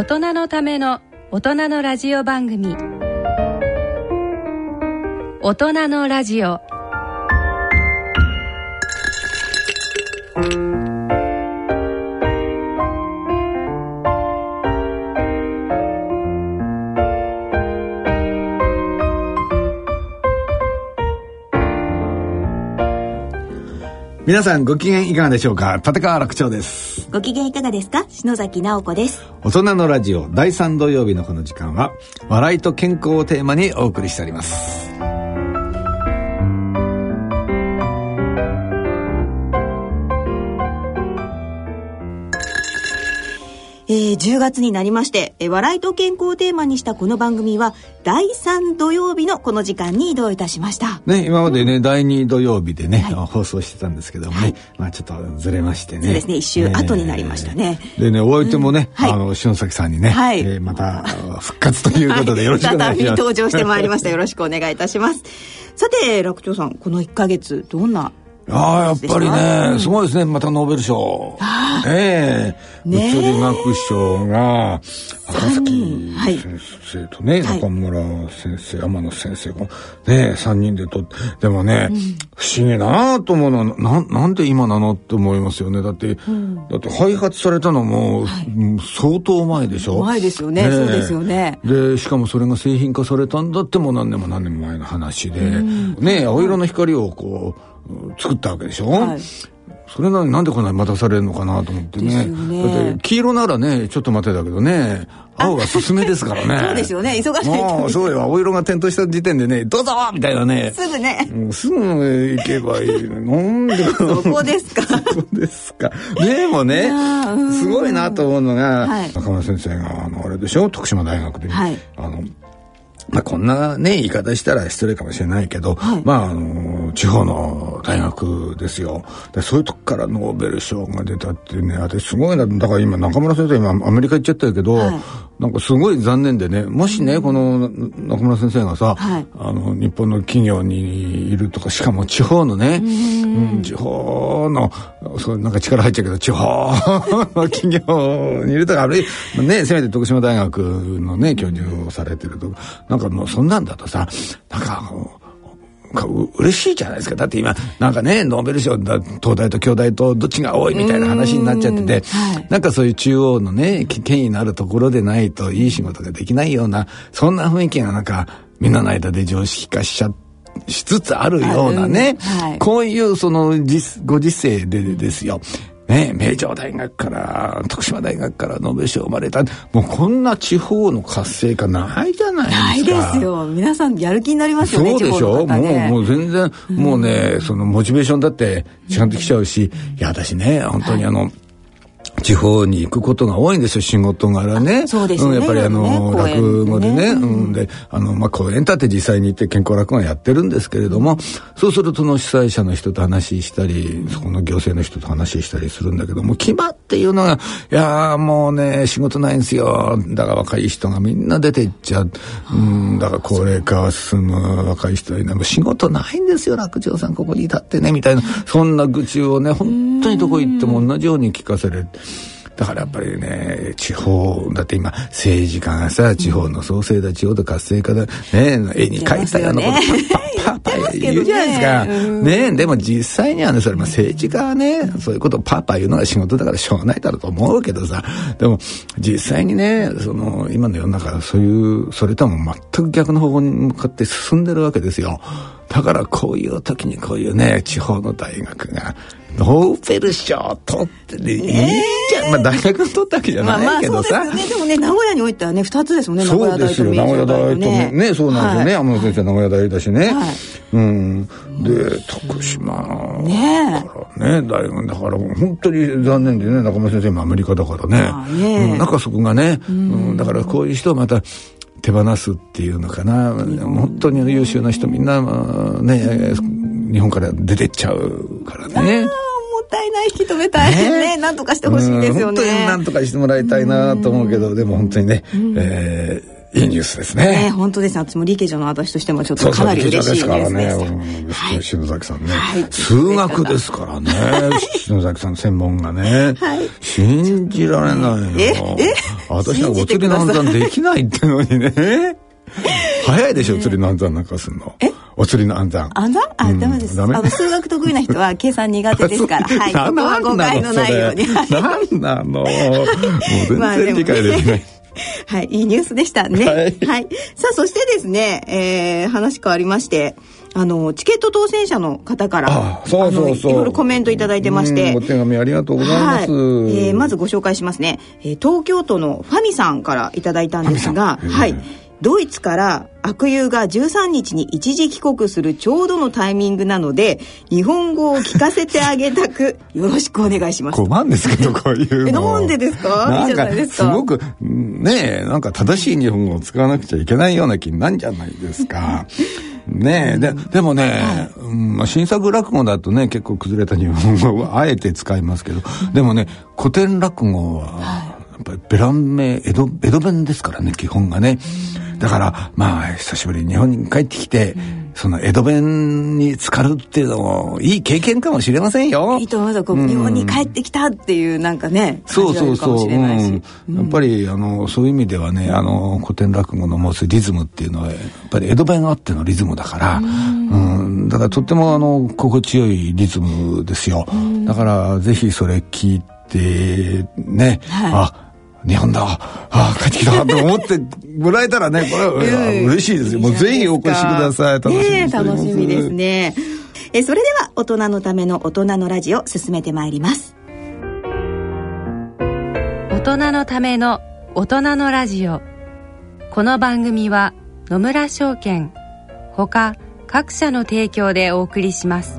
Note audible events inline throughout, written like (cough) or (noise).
大人のための大人のラジオ番組。大人のラジオ。皆さんご機嫌いかがでしょうか？立川楽長です。ご機嫌いかがですか？篠崎直子です。大人のラジオ第3土曜日のこの時間は笑いと健康をテーマにお送りしております。10月になりまして、えー、笑いと健康をテーマにしたこの番組は第3土曜日のこの時間に移動いたしました。ね今までね、うん、第2土曜日でね、はい、放送してたんですけどもね、はい、まあちょっとずれましてね。そうですね一週後になりましたね、えー、でねお相手もね、うん、あの篠崎さんにね、はい、えー、また復活ということでよろしくお願いします。再び登場してまいりました。よろしくお願いいたします。さて楽長さんこの1か月どんなああ、やっぱりね、すごいですね。またノーベル賞。ええ。物理学賞が、赤崎先生とね、中村先生、天野先生が、ね、三人でとって、でもね、不思議だなと思うのは、な、なんで今なのって思いますよね。だって、だって開発されたのも、相当前でしょ？前ですよね。そうですよね。で、しかもそれが製品化されたんだっても何年も何年も前の話で、ね、青色の光をこう、作ったわけでしょ、はい、それなのになんでこんなに待たされるのかなと思ってね。ねだって黄色ならね、ちょっと待てだけどね、青がすすめですからね。(laughs) そうですよね、忙しいもう、そうよ、青色が点灯した時点でね、どうぞみたいなね。すぐね。すぐ行けばいいなんでそこですか。そこですか。(laughs) でもね、すごいなと思うのが、はい、中村先生が、あの、あれでしょ、徳島大学で、はい、あの、まあ、こんなね、言い方したら失礼かもしれないけど、はい、まあ、あの、地方の大学ですよ。で、そういうとこからノーベル賞が出たってね、私すごいな、だから今中村先生今アメリカ行っちゃったけど、はい、なんかすごい残念でね、もしね、この中村先生がさ、はい、あの、日本の企業にいるとか、しかも地方のね、うん、地方の、そう、なんか力入っちゃうけど、地方の企業にいるとか、あるいは、ね、せめて徳島大学のね、教授をされてるとか、なんかもうそんなんだとさ、なんか、嬉しいじゃないですか。だって今、なんかね、ノーベル賞だ、東大と京大とどっちが多いみたいな話になっちゃってて、はい、なんかそういう中央のね、権威のあるところでないといい仕事ができないような、そんな雰囲気がなんか、みんなの間で常識化しちゃって、しつつあるようなね、はい、こういうそのご時世でですよ、ね、名城大学から、徳島大学からノーベル賞生まれた。もうこんな地方の活性化ないじゃないですか。ないですよ。皆さんやる気になりますよね。そうでしょ、ね、もう、もう全然、もうね、そのモチベーションだって違ってきちゃうし、いや、私ね、本当にあの、はい地方に行くことが多いんですよ、仕事柄ね。そうですね。うん、やっぱりあの、ね、落語でね、うん、で、あの、まあ、公演だって実際に行って健康落語やってるんですけれども、そうするとその主催者の人と話したり、そこの行政の人と話したりするんだけども、決まっていうのが、いやもうね、仕事ないんですよ。だから若い人がみんな出ていっちゃう。うん、だから高齢化は進む若い人に、も仕事ないんですよ、楽長さんここに立ってね、みたいな、そんな愚痴をね、本当にどこ行っても同じように聞かせる。だからやっぱりね、地方、だって今、政治家がさ、地方の創生だ、地方と活性化だ、ね、絵に描いたようなこと、パッパッパ言うじゃないですか。ね、でも実際にはね、それ、まあ政治家はね、そういうことをパッパ言うのが仕事だからしょうがないだろうと思うけどさ、でも実際にね、その、今の世の中、そういう、それとはも全く逆の方向に向かって進んでるわけですよ。だからこういう時にこういうね、地方の大学が、ノーベル賞取ってね、いいじゃん。まあ大学取ったわけじゃないけどさ。まあまあそうですね。でもね、名古屋においてはね、二つですもんね、そうですよ、名古屋大とね。ね、そうなんですよね。天野先生名古屋大だしね。うん。で、徳島ねね、大学だから本当に残念でね、中村先生もアメリカだからね。なんかそこがね、だからこういう人をまた、手放すっていうのかな、本当に優秀な人みんな、ね、日本から出てっちゃうからね。もったいない引き止めたいねねなんとかしてほしいですよね。本当になんとかしてもらいたいなと思うけど、でも本当にね、うん、えーいいニュースですね。ね本当ですね。私も理系女の私としてもちょっとかなり嬉しいですからね。はい、篠崎さんね、はい、数学ですからね。篠崎さん専門がね。はい、信じられないよ。ええ私はお釣りの暗算できないってのにね。早いでしょ、お釣りの暗算なんかすんの。えお釣りの暗算。暗算？あ、うん、ダメです。あの、数学得意な人は (laughs) 計算苦手ですから。はい。ここは誤解のないように。(laughs) 何なの？(laughs) もう全然理解できない。はい、いいニュースでしたね。はい。はい、さあ、そしてですね、えー、話変わりまして、あの、チケット当選者の方から、あそうそうそう。いろいろコメントいただいてまして。お手紙ありがとうございます。はい、えー、まずご紹介しますね。えー、東京都のファミさんからいただいたんですが、はい。ドイツから悪友が13日に一時帰国するちょうどのタイミングなので日本語を聞かせてあげたく (laughs) よろしくお願いします。困るんですけどこういうの。なんでですか？いいじゃないですか。すごくねえなんか正しい日本語を使わなくちゃいけないような気になんじゃないですか。(laughs) ねえ、で、でもね、はい。うんまあ、新作落語だとね、結構崩れた日本語をあえて使いますけど、でもね、古典落語は、やっぱりベラン名、江戸、江戸弁ですからね、基本がね。だから、まあ、久しぶりに日本に帰ってきて、その江戸弁に浸かるっていうのもいい経験かもしれませんよ。いいと思いますこう、うん、日本に帰ってきたっていうなんかね、そうそうそう。うん、やっぱりあのそういう意味ではね、あの古典落語の持つリズムっていうのはやっぱり江戸弁あってのリズムだから、うん、だからとってもあの心地よいリズムですよ。だからぜひそれ聞いてね、はい、あ日本だ、ああ、帰ってきたと思ってもらえたらね、これは (laughs) 嬉しいですよ。もうぜひお越しください。楽しみね楽しみですね。え、それでは、大人のための大人のラジオ、進めてまいります。大人のための大人のラジオ。この番組は、野村証券、ほか各社の提供でお送りします。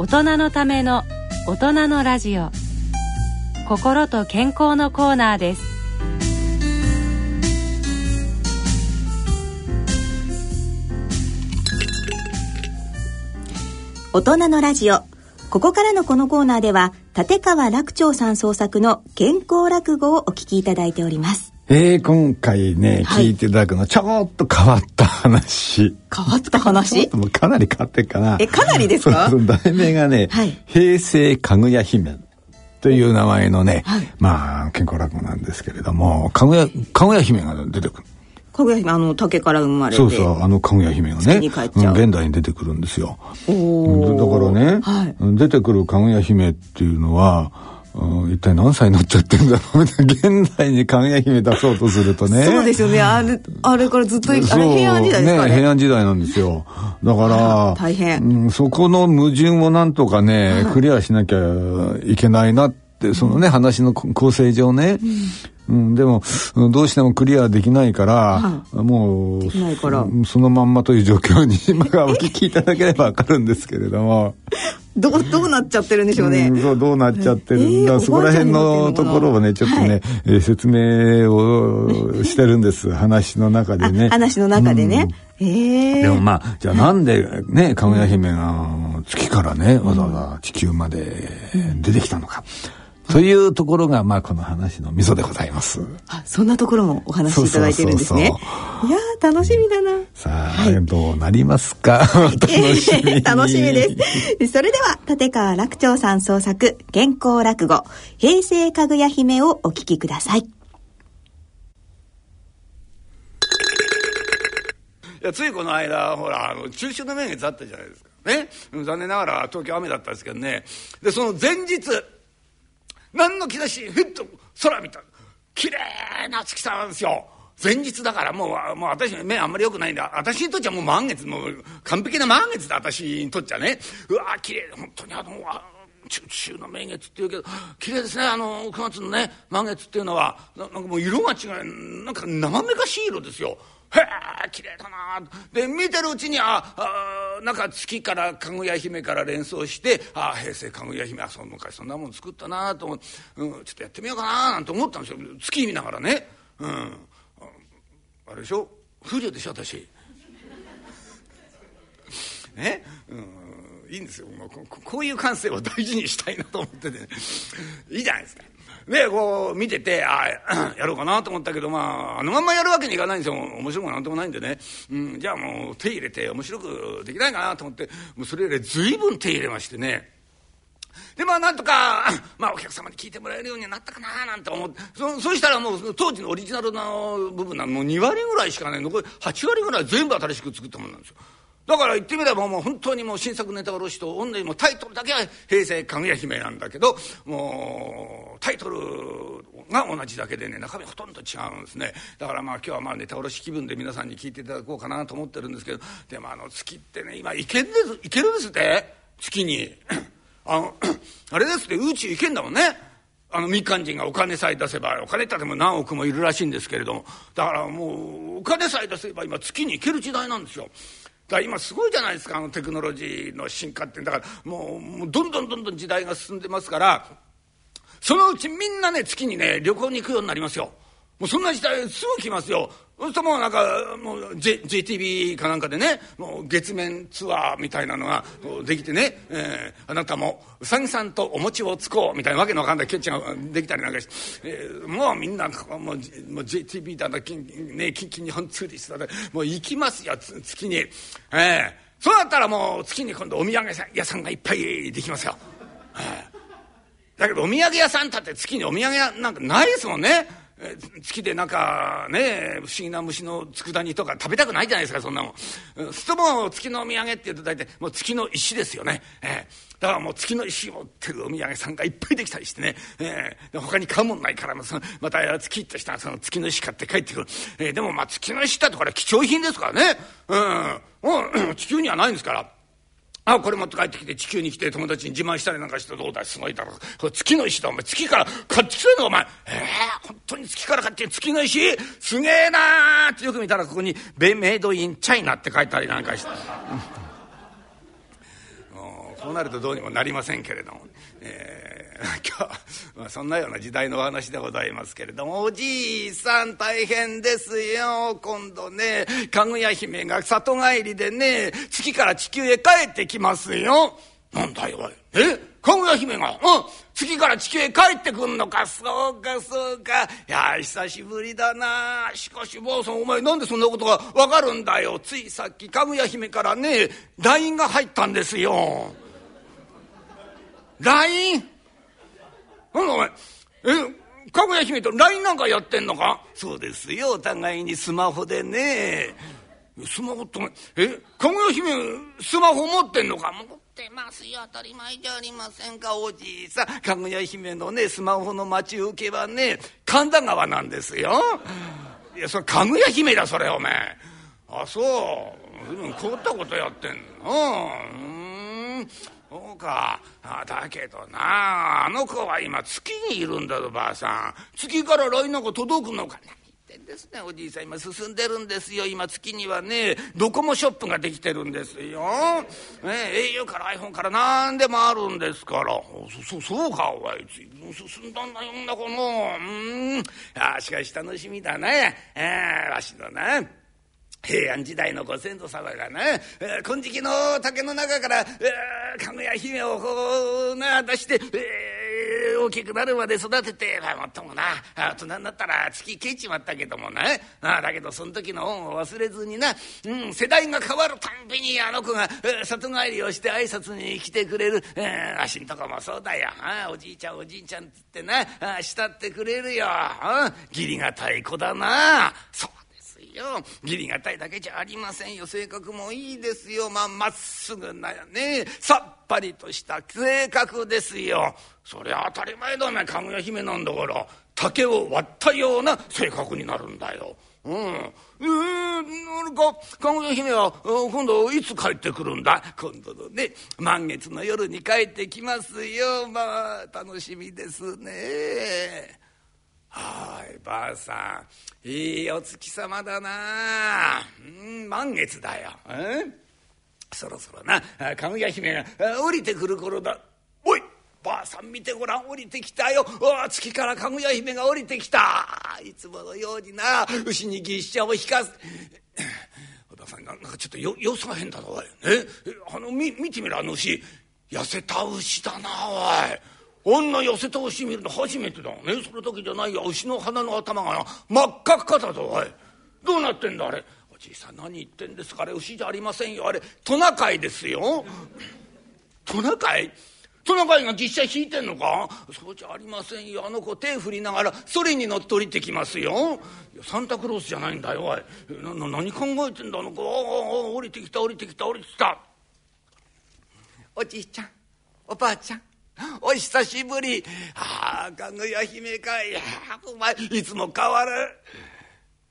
大人のための大人のラジオ。心と健康のコーナーです。大人のラジオ。ここからのこのコーナーでは立川楽長さん創作の健康落語をお聞きいただいております。えー、今回ね、はい、聞いていただくのはちょっと変わった話。変わった話？もうかなり変わってるかな。え、かなりですか？題名がね、はい、平成かぐや姫という名前のね、はい、まあ、健康落語なんですけれども、かぐや、かぐや姫が出てくる。かぐや姫、あの、竹から生まれて。そうそう、あのかぐや姫がね、うん、現代に出てくるんですよ。だからね、はい、出てくるかぐや姫っていうのは、一体何歳になっちゃってんだろうみたいな。(laughs) 現代にかぐや姫出そうとするとね。そうですよね。あれあれからずっとあれ平安時代ですかね。ね平安時代なんですよ。だから (laughs) 大変、うん、そこの矛盾をなんとかね、クリアしなきゃいけないなってそのね、話の構成上ね、うん、でも、どうしてもクリアできないから、はい、もう、そのまんまという状況に、(laughs) 今がお聞きいただければわかるんですけれども。どう、どうなっちゃってるんでしょうね。うん、そう、どうなっちゃってるんだ。えー、そこら辺のところをね、ちょっとね、はい、えー、説明をしてるんです。(laughs) 話の中でね。話の中でね。うん、えー、でもまあ、じゃあなんでね、かぐや姫が月からね、わざわざ地球まで出てきたのか。というところが、まあ、この話のミソでございます。あ、そんなところもお話しいただいてるんですね。いや楽しみだな。さあ、はい、どうなりますか？(laughs) 楽しみ。(laughs) 楽しみです。それでは、立川楽長さん創作、原稿落語、平成かぐや姫をお聞きください。いやついこの間ほらあの中秋の名月あったじゃないですかね残念ながら東京雨だったんですけどねでその前日何の兆しふっと空見た。綺麗な月さんですよ。前日だからもうもう私目あんまり良くないんだ。私にとっちゃもう満月もう完璧な満月だ。私にとっちゃね。うわ綺麗。本当にあの中秋の名月っていうけど綺麗ですね。あの9月のね満月っていうのは。なんかもう色が違う。なんか生めかしい色ですよ。へえ綺麗だな。で見てるうちにああなんか月からかぐや姫から連想してあ平成かぐや姫あそ昔そんなもん作ったなと思って、うん、ちょっとやってみようかななんて思ったんですよ。月見ながらね。うん、あれでしょ？不慮でしょ私。ね、うん、いいんですよ。ここういう感性を大事にしたいなと思ってて、ね、いいじゃないですか。でこう見ててああ (clears throat) やろうかなと思ったけどまああのまんまやるわけにいかないんですよ。面白くなんともないんでね、うん、じゃあもう手入れて面白くできないかなと思ってもうそれより随分手入れましてね。でまあなんとか、(clears throat) まあ、お客様に聞いてもらえるようになったかななんて思ってそそしたらもう当時のオリジナルの部分なもう2割ぐらいしかね残り8割ぐらい全部新しく作ったものなんですよ。だから言ってみればもう本当にもう新作ネタ卸しと同じもタイトルだけは「平成かぐや姫」なんだけどもうタイトルが同じだけでね中身ほとんど違うんですね。だからまあ今日はまあネタ卸し気分で皆さんに聞いていただこうかなと思ってるんですけどでもあの月ってね今行けるんです行けるんですって月に。あのあれですって宇宙行けんだもんね。あの民間人がお金さえ出せばお金ってでも何億もいるらしいんですけれども。だからもうお金さえ出せば今月に行ける時代なんですよ。だ今すごいじゃないですかあのテクノロジーの進化ってだからもうもうどんどんどんどん時代が進んでますからそのうちみんなね月にね旅行に行くようになりますよ。もうそんな時代すぐ来ますよ。そうするともうなんかもう、JTB かなんかでねもう月面ツアーみたいなのができてね、えー、あなたもうさぎさんとお餅をつこうみたいなわけのわかんないキャッチができたりなんかして、えー、もうみんなもうもう JTB だな近,、ね、近畿日本ツーリストだもう行きますよ月に。えー、そうなったらもう月に今度お土産屋さんがいっぱいできますよ。だけどお土産屋さんたって月にお土産屋なんかないですもんね。月でなんかね不思議な虫の佃煮とか食べたくないじゃないですかそんなもん。すとも月のお土産って言うと大体もう月の石ですよね。えー、だからもう月の石を持ってるお土産さんがいっぱいできたりしてね、えー、他に買うもんないからそのまた月としたらその月の石買って帰ってくる、えー、でもまあ月の石だとこれ貴重品ですからね、うん、もう地球にはないんですから。あこれ持って帰ってきて地球に来て友達に自慢したりなんかしてどうだすごいだろこれ月の石だ。お前月から買ってきたのお前。ええー、本当に月から買って月の石？すげえなーってよく見たらここに「ベメイドインチャイナ」って書いたりなんかして。こうなるとどうにもなりませんけれども、えー、(laughs) 今日は、まあ、そんなような時代のお話でございますけれどもおじいさん大変ですよ。今度ねかぐや姫が里帰りでね月から地球へ帰ってきますよ。なんだよおい。え？かぐや姫が、うん、月から地球へ帰ってくんのか。そうかそうか。いや久しぶりだな。しかしばあさんお前なんでそんなことが分かるんだよ。ついさっきかぐや姫からね LINE が入ったんですよ。LINE? なんだお前えかぐや姫と LINE なんかやってんのか？そうですよお互いにスマホでね。スマホってえかぐや姫スマホ持ってんのか？持ってますよ当たり前じゃありませんか？おじいさんかぐや姫のねスマホの待ち受けはね神田川なんですよ。いやそれかぐや姫だそれお前。あそう。随分凍ったことやってんの。うんか。だけどなあの子は今月にいるんだぞばあさん。月から LINE なんか届くのか。何言ってですねおじいさん。今進んでるんですよ。今月にはねドコモショップができてるんですよ、ね、au から iPhone から何でもあるんですから。そそうかおい随分進んだんだよんなこのうん。あしかし楽しみだね。えー、わしのな。平安時代のご先祖様がな、金色の竹の中から、えー、かぐや姫をこうな出して、えー、大きくなるまで育てて、まあ、もっともな大人になったら月消えちまったけどもなあだけどその時の恩を忘れずにな、うん、世代が変わるたんびにあの子が、里帰りをして挨拶に来てくれる、えー、あしんとこもそうだよあおじいちゃんおじいちゃんっつってな慕ってくれるよ義理がたい子だなそうよ義理がたいだけじゃありませんよ性格もいいですよまあまっすぐなねさっぱりとした性格ですよそりゃ当たり前だお前かぐや姫なんだから竹を割ったような性格になるんだよ。うん。えー、なんか、かぐや姫は、今度いつ帰ってくるんだ？今度のね、満月の夜に帰ってきますよ。まあ、楽しみですね。はいばあさん。いいお月様だな。うん満月だよ、そろそろなかぐや姫が降りてくる頃だ。おいばあさん見てごらん降りてきたよ。月からかぐや姫が降りてきた。いつものようにな。牛に牛車を引かす。小田さんなんかちょっとよ様子が変だなおい。えあのみ見てみろあの牛。痩せた牛だなおい。女痩せた牛見るの初めてだ。ねその時じゃないよ牛の鼻の頭が真っ赤っかだぞおい。どうなってんだあれ。おじいさん何言ってんですかあれ。牛じゃありませんよ。あれトナカイですよ。トナカイ？トナカイがぎっしゃ引いてんのか？そうじゃありませんよ。あの子手振りながらそれに乗って降りてきますよ。サンタクロースじゃないんだよおい。なな何考えてんだあの子。降りてきた降りてきた降りてきた。おじいちゃんおばあちゃん。お久しぶり。ああ、かぐや姫かい。お前、いつも変わる。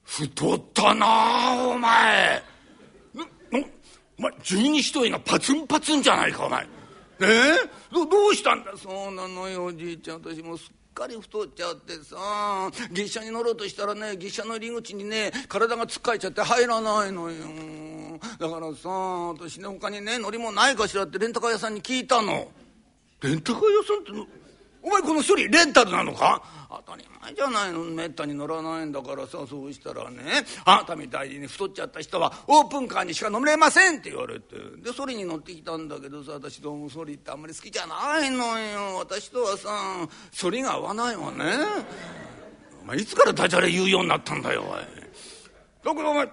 太ったなお前。お前、十二一人がパツンパツンじゃないか、お前。え？ー、どどうしたんだ？そうなのよ、おじいちゃん。私もすっかり太っちゃってさ月謝に乗ろうとしたらね月謝の入り口にね体がつっかえちゃって入らないのよだからさ私ね他にね乗り物ないかしらってレンタカー屋さんに聞いたの。レンタカー屋さんってお前この一人レンタルなのか？当たり前じゃないの。めったに乗らないんだからさそうしたらね。あなたみたいに太っちゃった人はオープンカーにしか乗れませんって言われて。でそれに乗ってきたんだけどさ私どうもソリってあんまり好きじゃないのよ。私とはさそりが合わないわね。お前いつからダジャレ言うようになったんだよおい。だからお前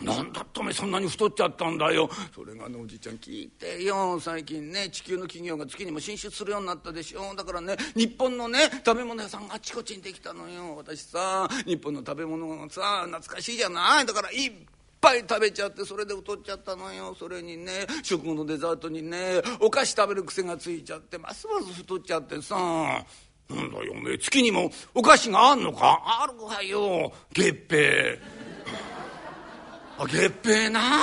なんだってお前そんなに太っちゃったんだよ。それがねおじいちゃん聞いてよ。最近ね地球の企業が月にも進出するようになったでしょ。だからね日本のね食べ物屋さんがあちこちにできたのよ。私さ日本の食べ物がさ懐かしいじゃない。だからいっぱい食べちゃってそれで太っちゃったのよ。それにね食後のデザートにねお菓子食べる癖がついちゃってますます太っちゃってさ。なんだよおめえ。月にもお菓子があんのか？あるわよ。月餅。あ月餅な？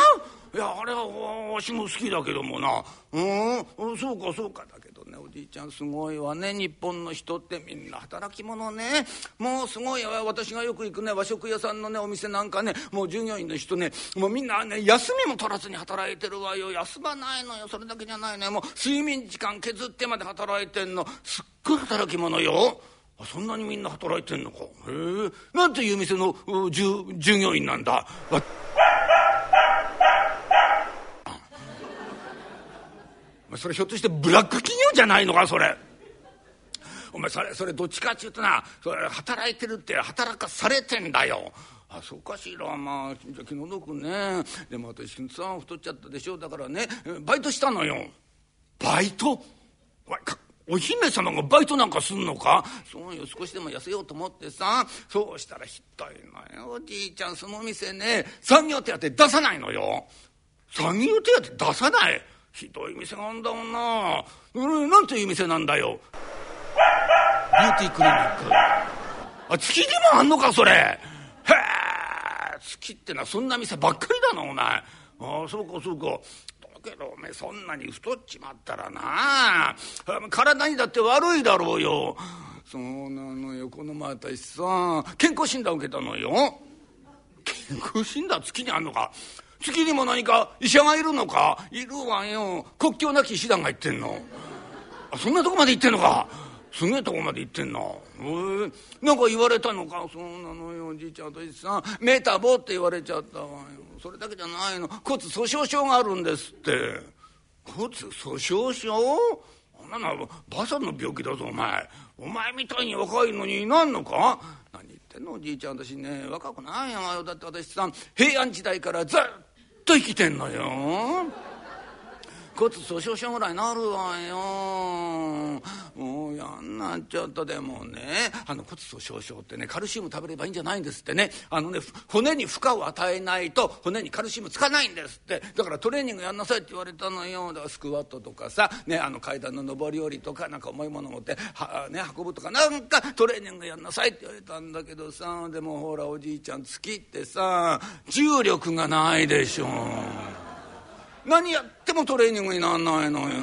いやあれはわしも好きだけどもな。うん？そうかそうか。だけどねおじいちゃんすごいわね。日本の人ってみんな働き者ね。もうすごいわ私がよく行くね和食屋さんのねお店なんかね。もう従業員の人ね。もうみんなね休みも取らずに働いてるわよ。休まないのよ。それだけじゃないねもう睡眠時間削ってまで働いてんの。すっごい働き者よ。そんなにみんな働いてんのか。へえ。なんていう店の従業員なんだ？それひょっとしてブラック企業じゃないのかそれ。お前それそれどっちかっちゅうとなそれ働いてるって働かされてんだよ。あそうかしら。まあじゃ気の毒ね。でも私さ太っちゃったでしょ。だからねバイトしたのよ。バイト？お姫様がバイトなんかすんのか？そうよ少しでも痩せようと思ってさ。そうしたらひどいのよ。おじいちゃんその店ね産業手当出さないのよ。産業手当出さない。ひどい店があんだもんな。なんていう店なんだよ。ビューティークリニック。あ月でもあんのかそれ。へえ月ってのはそんな店ばっかりだなお前。ああそうかそうか。だけどおめそんなに太っちまったらな。体にだって悪いだろうよ。そうなのよこの前私さ健康診断受けたのよ。健康診断月にあんのか。月にも何か医者がいるのか？いるわよ。国境なき医師団が言ってんの。あそんなとこまで行ってんのか？すげえとこまで行ってんな。え。ー、なんか言われたのか？そうなのよ。おじいちゃんとさん。メタボって言われちゃったわよ。それだけじゃないの。骨粗しょう症があるんですって。骨粗しょう症？そんなのばさんの病気だぞお前。お前みたいに若いのになんのか？何言ってんの？おじいちゃん私ね若くないよ。だって私さ平安時代からずっと生きてんのよ。骨粗しょう症ぐらいなるわよ。もうやんなっちゃったでもね。あの骨粗しょう症ってねカルシウム食べればいいんじゃないんですってね。あのね骨に負荷を与えないと骨にカルシウムつかないんですって。だからトレーニングやんなさいって言われたのよ。だからスクワットとかさ、ね、あの階段の上り下りとかなんか重いもの持っては、ね、運ぶとかなんかトレーニングやんなさいって言われたんだけどさ。でもほらおじいちゃん月ってさ重力がないでしょ。何やってもトレーニングになんないのよ。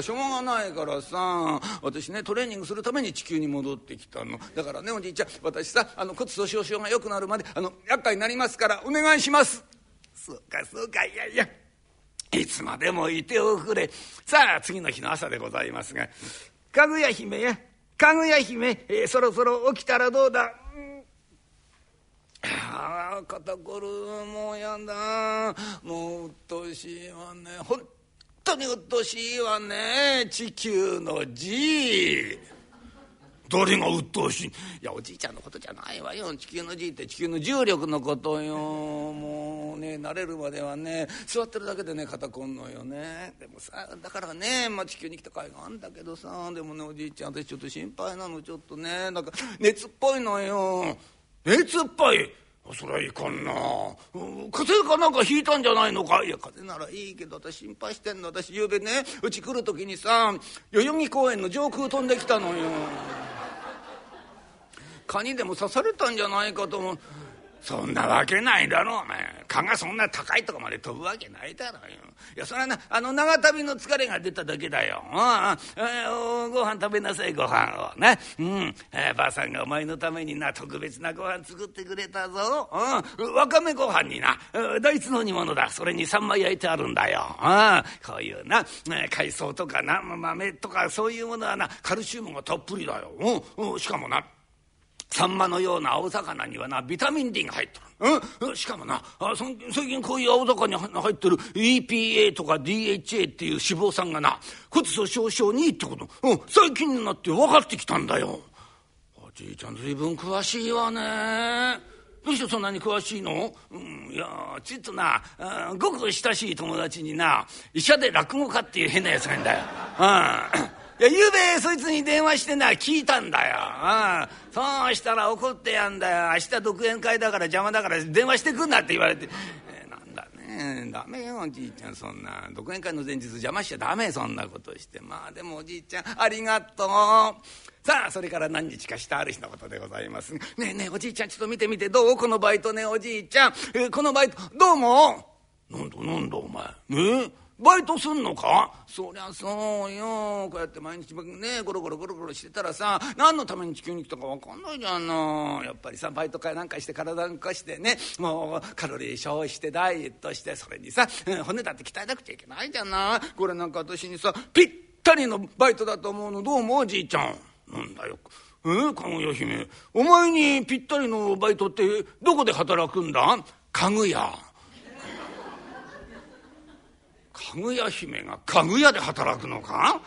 しょうがないからさ私ねトレーニングするために地球に戻ってきたの。だからねおじいちゃん私さあの骨粗しょう症が良くなるまであの厄介になりますからお願いします。そうかそうかいやいや。いつまでもいておくれ。さあ次の日の朝でございますが「かぐや姫やかぐや姫、えー、そろそろ起きたらどうだ？ああ肩こるもうやだもううっとうしいわね。本当にうっとうしいわね。地球の字。誰がうっとうしい？いやおじいちゃんのことじゃないわよ。地球の字って地球の重力のことよ。もうね慣れるまではね座ってるだけでね肩こんのよね。でもさだからね、まあ、地球に来た甲斐があんだけどさ。でもねおじいちゃん私ちょっと心配なのちょっとね。なんか熱っぽいのよ。熱っぽい。そりゃいかんな。風邪かなんかひいたんじゃないのか。いや風邪ならいいけど私心配してんの。私ゆうべねうち来る時にさ代々木公園の上空飛んできたのよ。蚊にでも刺されたんじゃないかと思う。そんなわけないだろお前。蚊がそんな高いとこまで飛ぶわけないだろよ。いやそれはなあの長旅の疲れが出ただけだよ。うん、えー、ご飯食べなさいご飯を。ね。うん、えー、ばあさんがお前のためにな特別なご飯作ってくれたぞ。うん。わかめご飯にな。大豆の煮物だ。それに三枚焼いてあるんだよ。うん。こういうな海藻とかな豆とかそういうものはなカルシウムがたっぷりだよ。うん。しかもなサンマのような青魚にはなビタミン D が入ってる、うん、しかもなあそ最近こういう青魚に入ってる EPA とか DHA っていう脂肪酸がな骨粗しょう症にいいってこと、うん、最近になって分かってきたんだよ。おじいちゃん随分詳しいわね。どうしてそんなに詳しいの、うん、いやちょっとな、うん、ごく親しい友達にな医者で落語家っていう変なやつがいるんだよ。うんいや、ゆうべそいつに電話してな、聞いたんだよ。うん。そうしたら怒ってやんだよ。明日独演会だから邪魔だから電話してくんなって言われて。え、なんだね。ダメよ、おじいちゃん、そんな。独演会の前日邪魔しちゃダメ、そんなことして。まあ、でもおじいちゃん、ありがとう。さあ、それから何日かしたある日のことでございます。ねえねえ、おじいちゃん、ちょっと見てみて、どう？このバイトね、おじいちゃん。えー、このバイト、どうもなんだ、なんだ、お前。え？ーバイトすんのか？そりゃそうよ。こうやって毎日ねゴロゴロゴロゴロしてたらさ何のために地球に来たか分かんないじゃんのやっぱりさバイトかなんかして体動かしてねもうカロリー消費してダイエットしてそれにさ骨だって鍛えなくちゃいけないじゃんな。これなんか私にさぴったりのバイトだと思うのどう思う？おじいちゃん。なんだよ。えー、かぐや姫。お前にぴったりのバイトってどこで働くんだ？かぐや。かぐや姫がかぐやで働くのか？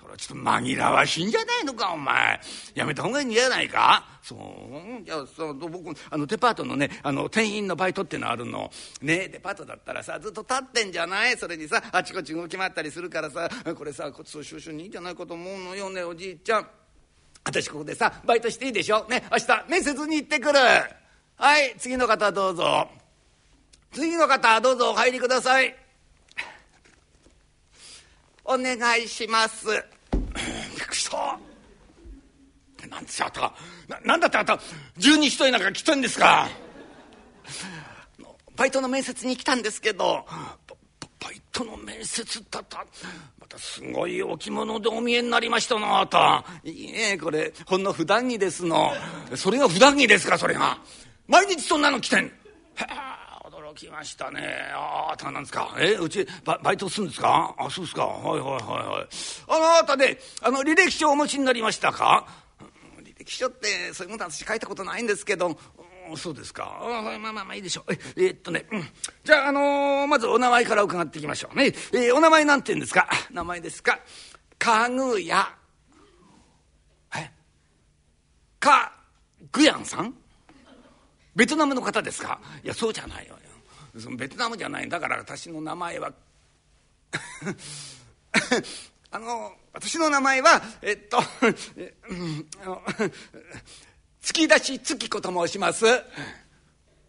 それはちょっと紛らわしいんじゃないのかお前。やめた方がいいんじゃないか？そうじゃあさ僕あのデパートのねあの店員のバイトってのあるの。ねデパートだったらさずっと立ってんじゃない？それにさあちこち動き回ったりするからさ。これさ骨粗しょう症にいいんじゃないかと思うのよねおじいちゃん。私ここでさバイトしていいでしょ？ね明日面接に行ってくる。はい次の方どうぞ。次の方どうぞお入りください。お願いします。びっくりした。なんですよ、あたな。なんだってあんた、十二人なんか来てんですか。バイトの面接に来たんですけど、バイトの面接だった。またすごいお着物でお見えになりましたなあたいいえこれ。ほんの普段着ですの。それが普段着ですかそれが。毎日そんなの着てん。へえきましたね。ああ、なんですか？え、うちバ、バイトするんですか？あ、そうですか。はいはいはいはい。あなたで、あの、履歴書をお持ちになりましたか？履歴書って、そういうものは私書いたことないんですけど、そうですか。あまあまあまあいいでしょう。ええー、っとね、うん、じゃあ、あのー、まずお名前から伺っていきましょうね。えー、お名前なんて言うんですか？名前ですか？かぐやえ？かぐやんさん？ベトナムの方ですか？いやそうじゃないよベトナムじゃないだから私の名前は (laughs) あの私の名前はえっと、(laughs) 月出し月子と申します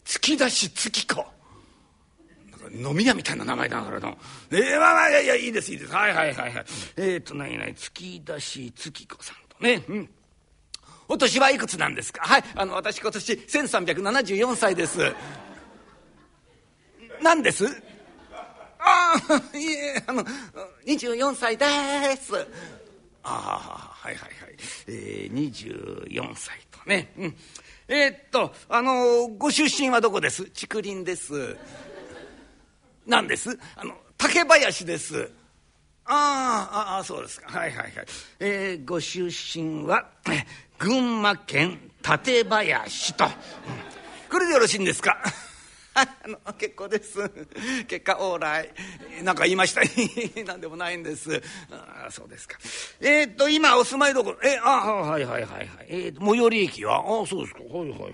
月出し月子飲み屋みたいな名前だからの。えー、まあまあいやいやいいですいいです。はいはいはいはい。えっ、ー、と何々月出し月子さんとね。うん。お年はいくつなんですか？はいあの私今年1374歳です何です？ああいえあの24歳です。ああはいはいはい。えー、24歳とね。うん。えー、っとあのご出身はどこです？竹林です。何です？あの竹林です。ああそうですか。はいはいはい。えー、ご出身は群馬県館林と、うん、これでよろしいんですか？あの結構です。結果オーライ。なんか言いました。(laughs) 何でもないんです。あそうですか。えー、っと今お住まいどころ。えあはいはいはいはい。えー、最寄り駅は？あそうですか。はいはいはい。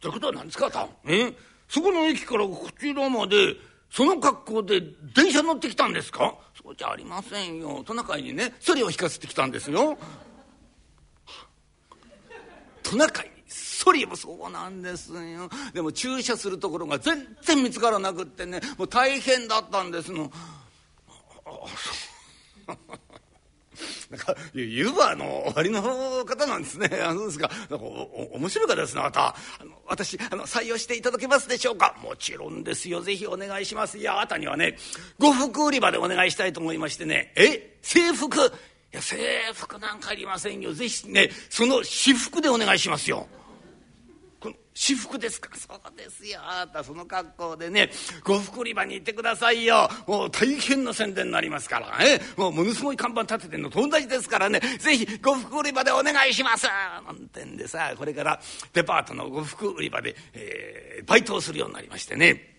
ということは何ですかとえ？そこの駅からこちらまでその格好で電車乗ってきたんですか？そうじゃありませんよ。トナカイにねそれを引かせてきたんですよ。トナカイ。にソリもそうなんですよでも駐車するところが全然見つからなくってねもう大変だったんですの。(laughs) なんかユーバーの終わりの方なんですね。(laughs) あのですか。なんかお面白い方ですね、また。あの私あの採用していただけますでしょうか？もちろんですよ。ぜひお願いします。いやあなたにはね、呉服売り場でお願いしたいと思いましてね。え？制服？いや制服なんかいりませんよ。ぜひね、その私服でお願いしますよ。私服ですか？そうですよ。あなたその格好でね呉服売り場に行ってくださいよ。もう大変な宣伝になりますから。ねもうものすごい看板立ててんのと同じですからね。ぜひ呉服売り場でお願いします。なんてんでさこれからデパートの呉服売り場で、えー、バイトをするようになりましてね。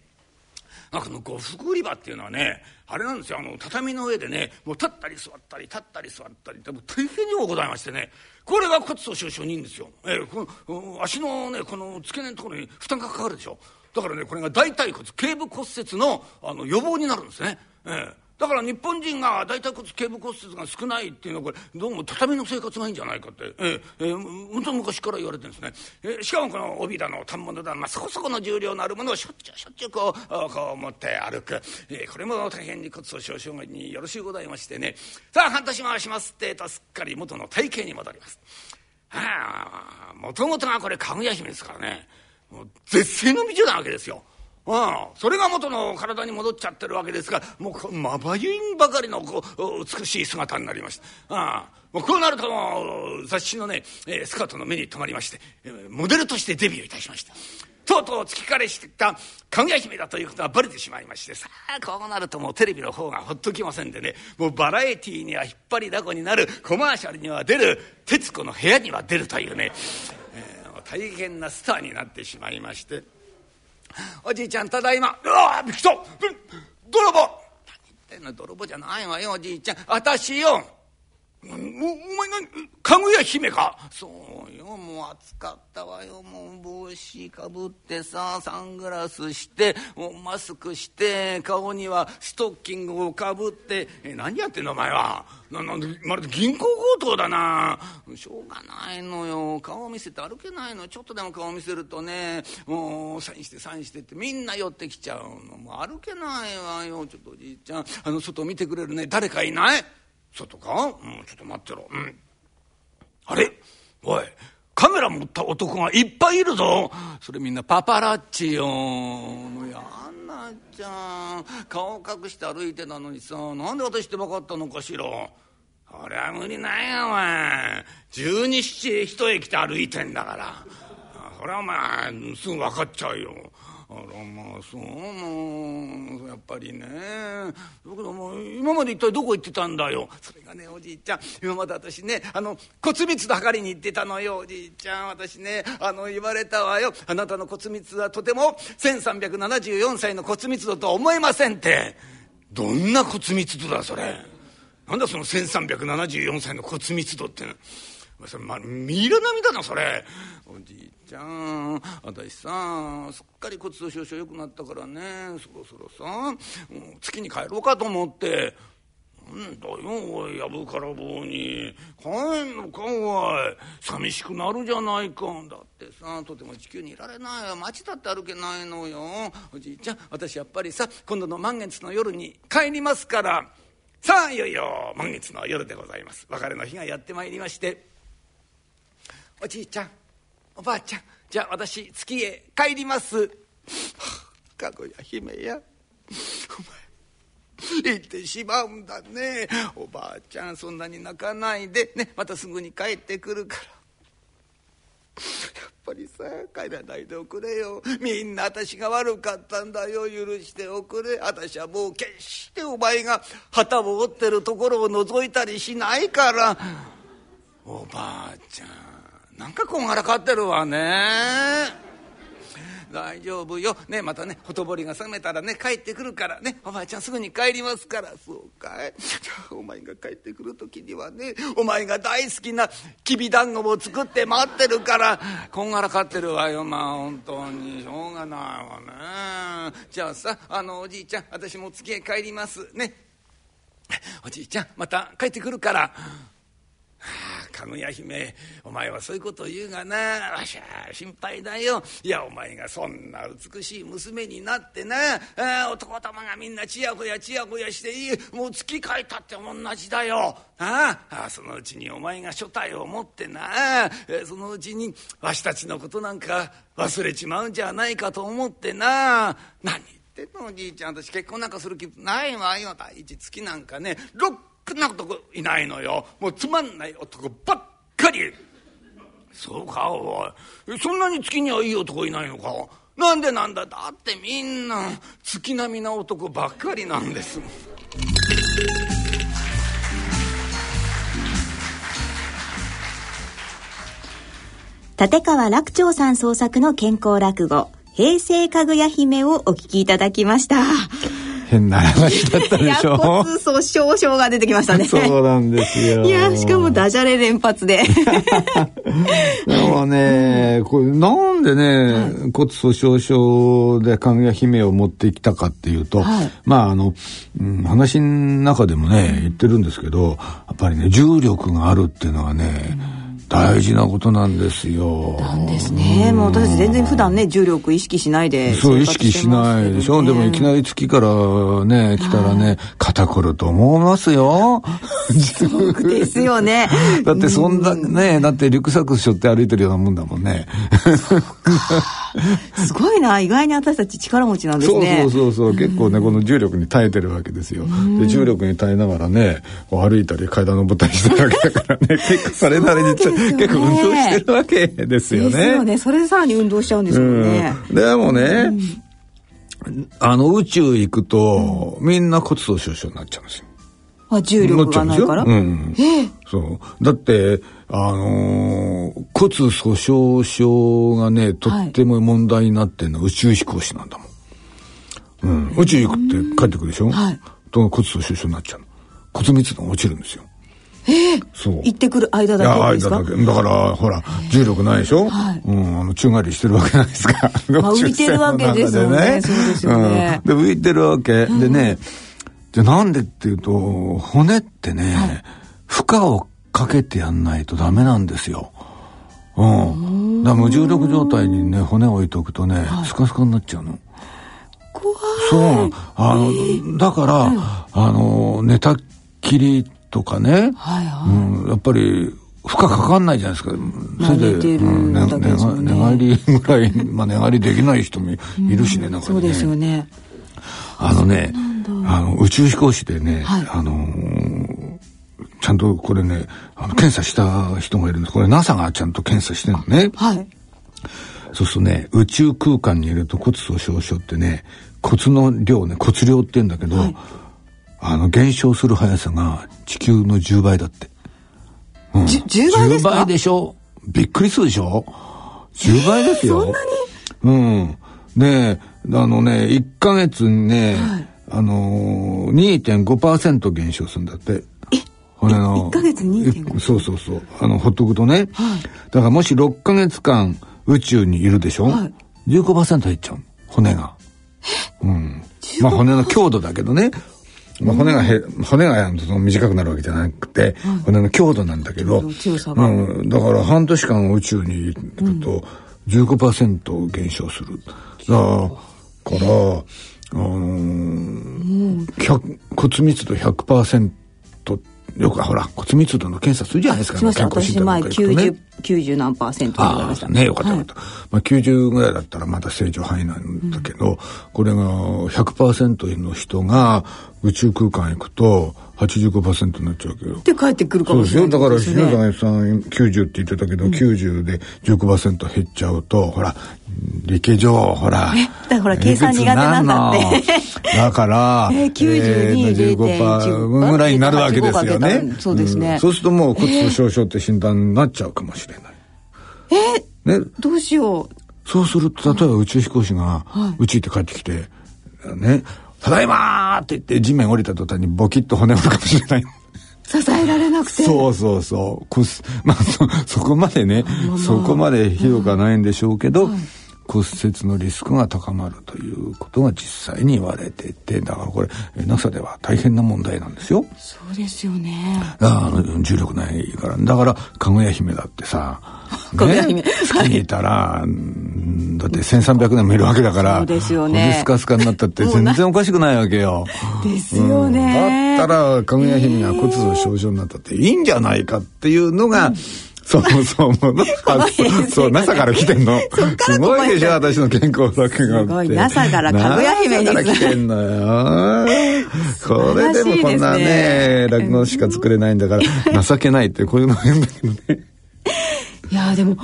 なんかこの呉服売り場っていうのはねあれなんですよ。あの畳の上でねもう立ったり座ったり立ったり座ったりってもう大変にもございましてね。これが骨粗しょう症人ですよ、えー、この足のねこの付け根のところに負担がかかるでしょ。だからねこれが大腿骨頸部骨折のあの予防になるんですね。えーだから日本人が大腿骨頸部骨折が少ないっていうのはこれどうも畳の生活がいいんじゃないかって、えーえー、本当昔から言われてるんですね、えー、しかもこの帯だの反物だの、まあ、そこそこの重量のあるものをしょっちゅうしょっちゅうこうこう持って歩く、えー、これも大変に骨粗しょう症によろしゅうございましてね。さあ半年回しますってえとすっかり元の体型に戻ります。はあもともとがこれかぐや姫ですからね。もう絶世の美女なわけですよ。うん、それが元の体に戻っちゃってるわけですからもうまばゆいんばかりのこう美しい姿になりました。あもうこうなると雑誌のね、えー、スカートの目に留まりましてモデルとしてデビューいたしました。とうとう月枯れしたかぐや姫だということがバレてしまいましてさあこうなるともうテレビの方がほっときませんでねもうバラエティーには引っ張りだこになるコマーシャルには出る『徹子の部屋』には出るというね、えー、大変なスターになってしまいまして。おじいちゃんただいま。うわびっくりした泥棒。何言ってんの泥棒じゃないわよおじいちゃん。私よ。おお前何かぐや姫か？そうよもう暑かったわよ。もう帽子かぶってさサングラスしてもうマスクして顔にはストッキングをかぶって。え何やってんのお前は？ななんでまるで銀行強盗だな。しょうがないのよ。顔見せて歩けないの。ちょっとでも顔見せるとねもうサインしてサインしてってみんな寄ってきちゃうの。もう歩けないわよ。ちょっとおじいちゃんあの外見てくれるね。誰かいない？外か？うんちょっと待ってろ。うん。あれ？おいカメラ持った男がいっぱいいるぞ。それみんなパパラッチよ。もうやんなっちゃん。顔隠して歩いてたのにさなんで私って分かったのかしら。あれは無理ないよお前。十二七一駅で歩いてんだから。それはお前すぐ分かっちゃうよ。あらまあそうもやっぱりね。だけども今まで一体どこ行ってたんだよ。それがねおじいちゃん。今まで私ねあの骨密度測りに行ってたのよ。おじいちゃん私ねあの言われたわよ。あなたの骨密度はとても1374歳の骨密度とは思えませんって。どんな骨密度だそれ。なんだその1374歳の骨密度って。のはそれ、ま、ミイラ並みだなそれ。おじいちゃん私さすっかり骨粗しょう症良くなったからね。そろそろさ月に帰ろうかと思って。なんだよおいやぶから棒に。帰んのかおい。寂しくなるじゃないか。だってさとても地球にいられないよ。街だって歩けないのよ。おじいちゃん私やっぱりさ今度の満月の夜に帰りますから。さあいよいよ満月の夜でございます。別れの日がやってまいりまして。おじいちゃんおばあちゃんじゃあ私月へ帰ります。(sighs) かぐや姫やお前行ってしまうんだね。おばあちゃんそんなに泣かないで。ねまたすぐに帰ってくるから。やっぱりさ帰らないでおくれよ。みんな私が悪かったんだよ。許しておくれ。私はもう決してお前が旗を折ってるところを覗いたりしないから。おばあちゃんなんかこんがらかってるわね大丈夫よ。ね、またね、ほとぼりが冷めたらね、帰ってくるからね、おばあちゃんすぐに帰りますから。そうかい。じゃあ、お前が帰ってくる時にはね、お前が大好きなきびだんごも作って待ってるから、こんがらかってるわよ、まあ、本当に。しょうがないわね。じゃあさ、あの、おじいちゃん、私も月へ帰ります。ね。おじいちゃん、また帰ってくるから。はあ、かぐや姫お前はそういうことを言うがなわしゃ心配だよ。いやお前がそんな美しい娘になってなあ男玉がみんなちやほやちやほやしていい。もう月帰ったって同じだよ。ああそのうちにお前が所帯を持ってなそのうちにわしたちのことなんか忘れちまうんじゃないかと思ってな。何言ってんのおじいちゃん。私結婚なんかする気ないわよ。第一月なんかねロッな男いないのよ。もうつまんない男ばっかり。そうかおい。そんなに月にはいい男いないのか。なんでなんだ。だってみんな月並みな男ばっかりなんです。立川楽長さん創作の健康落語平成かぐや姫をお聞きいただきました。変な話だったでしょ。骨粗しょう症が出てきましたね。そうなんですよ。いやしかもダジャレ連発で。(laughs) でもねこれなんでね、はい、骨粗しょう症でかぐや姫を持ってきたかっていうと、はい、まああの、うん、話の中でもね言ってるんですけどやっぱりね重力があるっていうのはね、うん大事なことなんですよ。なんですね。もう私全然普段ね、重力意識しないで、ね、そう、意識しないでしょ。でもいきなり月からね、来たらね、肩こると思いますよ。(laughs) そうですよね。(laughs) だってそんな、ね、だってリュックサック背負って歩いてるようなもんだもんね。すごいな、意外に私たち力持ちなんですね。そうそうそうそう、結構ね、この重力に耐えてるわけですよ。で、重力に耐えながらね、歩いたり階段登ったりしてるわけだからね、結構それなりに結構運動してるわけですよね。ですよね。それでさらに運動しちゃうんですもんね。でもね、あの宇宙行くと、みんな骨粗しょう症になっちゃうんですよ。あ、重力がないから？うん。ええそう。だって、あのー、骨粗鬆症がね、とっても問題になってるのは宇宙飛行士なんだもん。うん。宇宙行くって帰ってくるでしょ？はい。と骨粗鬆症になっちゃうの。骨密度が落ちるんですよ。ええそう。行ってくる間だけですか？間だから、ほら、重力ないでしょ？はい。うん、あの、宙返りしてるわけないですか？(laughs) まあ、浮いてるわけですよね。そうですよね。で、浮いてるわけ。でね、で、なんでっていうと、骨ってね、はい、負荷をかけてやんないとダメなんですよ。うん。だ無重力状態にね、骨を置いとくとね、はい、スカスカになっちゃうの。怖い。そう。あの、だから、あの、寝たきりとかね、はいはい、うん、やっぱり、負荷かかんないじゃないですか。それで、うん、寝寝返りぐらい、まあ寝返りできない人もいるしね、なんかね。そうですよね。あのね、あの、宇宙飛行士でね、はい、あのー、ちゃんとこれね、あの、検査した人がいるんです。これ NASA がちゃんと検査してるのね。はい。そうするとね、宇宙空間にいると骨粗鬆症ってね、骨の量ね、骨量って言うんだけど、はい、あの、減少する速さが地球の10倍だって。うん、10倍ですか ?10 倍でしょ？びっくりするでしょ ?10 倍ですよ。そんなに？うん。で、あのね、1ヶ月にね、はい、あのー、2.5%減少するんだって。え骨の。1ヶ月2.5そうそうそう。あの、ほっとくとね。はい、だからもし6ヶ月間宇宙にいるでしょ、はい、?15% 減っちゃう骨が。うん。まあ骨の強度だけどね。まあ、骨がへ、骨が短くなるわけじゃなくて、骨の強度なんだけど、うん、だから半年間宇宙に行くと15%減少する。だから、あのー、骨密度100%よくほら骨密度の検査するじゃないですか、ね、健康診断なんか行くとね。90何パーセントああねよかったよかった、はい、まあ、90ぐらいだったらまだ正常範囲なんだけど、うん、これが100%の人が宇宙空間行くと85%になっちゃうけど。で帰ってくるかもしれない、ね、そうですよ。だから、篠田さん90って言ってたけど、うん、90で15%減っちゃうと、ほら、理系上、ほら。え、だからほら、計算苦手なんだって。だから、(laughs) えー、92、15%ぐらいになるわけですよね。そうですね、うん、そうするともう骨粗鬆症って診断になっちゃうかもしれない。えー、ね、どうしよう。そうすると、例えば宇宙飛行士が、宇宙行って帰ってきて、ね、ただいまって言って地面降りた途端にボキッと骨折るかもしれない。支えられなくて。そうそうそう。まあそ、そこまでね、まあ、そこまでひどくはないんでしょうけど、はい骨折のリスクが高まるということが実際に言われててだからこれ NASA では大変な問題なんですよ。そうですよね。あの重力ないから。だからかぐや姫だってさ (laughs) かぐや姫、月にいたら、だって1300年もいるわけだからそうですよね。スカスカになったって全然おかしくないわけよ。ですよね、うん、だったらかぐや姫が骨粗鬆症になったっていいんじゃないかっていうのが、うんそうそうものそう (laughs) NASA から来てんの。すごいでしょ私の健康作がすごい。NASA からかぐや姫にから来てんのよ。これでもこんなね落語しか作れないんだから情けないってこういうの変だけどね。(laughs) いやでも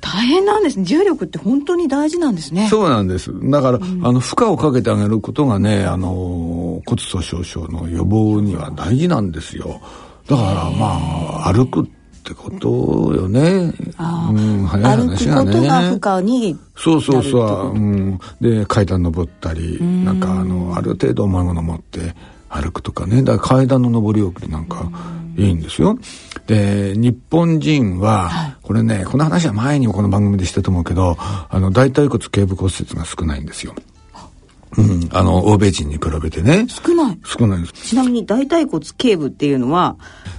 大変なんですね。重力って本当に大事なんですね。そうなんです。だから、うん、あの負荷をかけてあげることがねあの骨粗鬆症の予防には大事なんですよ。だからまあ歩くってってことよね。あうん、早い話がね。歩くことが負荷にそうそうそう。うん。で、階段登ったり、んなんかあの、ある程度重いもの持って歩くとかね。だから階段の上り下りなんかいいんですよ。で、日本人は、はい、これね、この話は前にもこの番組でしたと思うけど、あの、大腿骨頸部骨折が少ないんですよ。うん、あの、欧米人に比べてね。少ない少ないです。ちなみに大腿骨頸部っていうのは？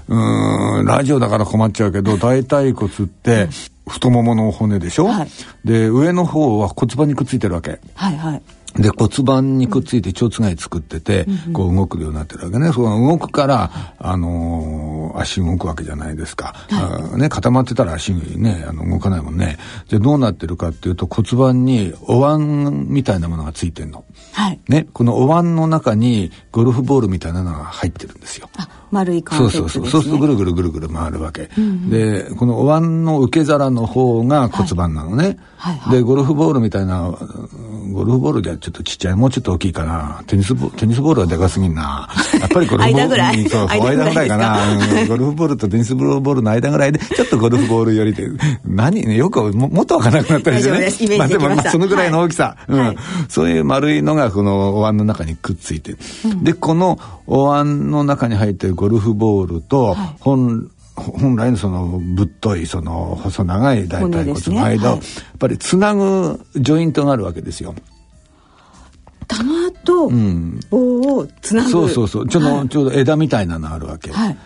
うん、ラジオだから困っちゃうけど、大腿骨って、太ももの骨でしょ、はい、で、上の方は骨盤にくっついてるわけ。はいはい。で骨盤にくっついて蝶つがい作ってて、うん、こう動くようになってるわけね。その動くから、あのー、足動くわけじゃないですか。はい、ね、固まってたら足ね、あの動かないもんね。じゃどうなってるかっていうと骨盤にお椀みたいなものがついてんの。はい。ね、このお椀の中にゴルフボールみたいなのが入ってるんですよ。あ、丸いそうそうそう。そうするとぐるぐるぐるぐる回るわけ。うんうん、で、このお椀の受け皿の方が骨盤なのね。はいはいはい、で、ゴルフボールみたいな、ゴルフボールじゃちょっとちっちゃい、もうちょっと大きいかな。テニスボテニスボールはでかすぎんな。やっぱりゴルフボール。(laughs) 間ぐらいそう、間ぐらいか？な。ゴルフボールとテニスボールの間ぐらいで、ちょっとゴルフボールよりで、何？ね、よくももっとわからなくなったりしてね。まあでも、まあそのぐらいの大きさ。はい、うん、はい、そういう丸いのがこのお椀の中にくっついてる。うん、で、このお椀の中に入ってるゴルフボールと、本、本来のそのぶっといその細長い大腿骨の間を、やっぱりつなぐジョイントがあるわけですよ。玉と棒をつなぐ、うん、そうそうそう。ちょはい、ちょうど枝みたいなのあるわけ、はい、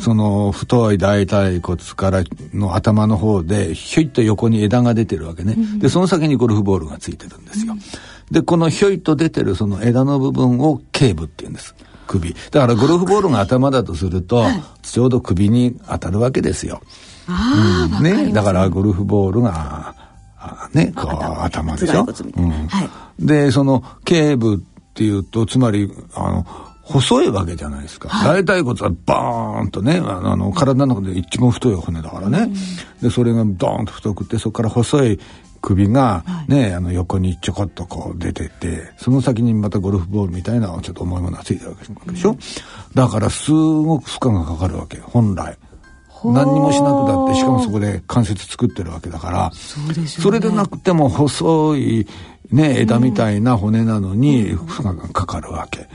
その太い大腿骨からの頭の方でひょいっと横に枝が出てるわけね、うん、でその先にゴルフボールがついてるんですよ、うん、でこのひょいと出てるその枝の部分を頸部っていうんです首。だからゴルフボールが頭だとすると、はい、ちょうど首に当たるわけですよ、うん、ね。だからゴルフボールがねこう頭でしょ、うん、はい、でその頸部っていうとつまりあの細いわけじゃないですか。はい、大腿骨はバーンとね、あの、体の中で一番太い骨だからね。うん、で、それがドーンと太くて、そこから細い首がね、はい、あの横にちょこっとこう出てて、その先にまたゴルフボールみたいなちょっと重いものがついてるわけでしょ？うん、だからすごく負荷がかかるわけ、本来。何にもしなくだってしかもそこで関節作ってるわけだからそで、ね、それでなくても細い、ね、枝みたいな骨なのに負荷がかかるわけ。だか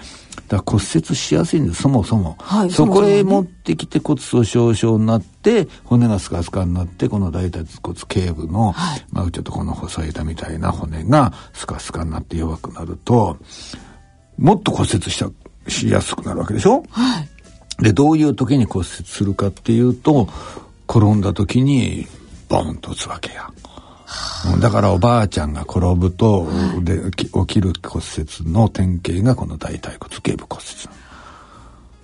ら骨折しやすいんですそもそも、はい、そこへ持ってきて骨粗しょう症になって骨がスカスカになってこの大腿骨頸部の、はい、まあちょっとこの細い枝みたいな骨がスカスカになって弱くなるともっと骨折したしやすくなるわけでしょ、はい、でどういう時に骨折するかっていうと転んだ時にボンと打つわけや。だからおばあちゃんが転ぶと、で起きる骨折の典型がこの大腿骨頸部骨折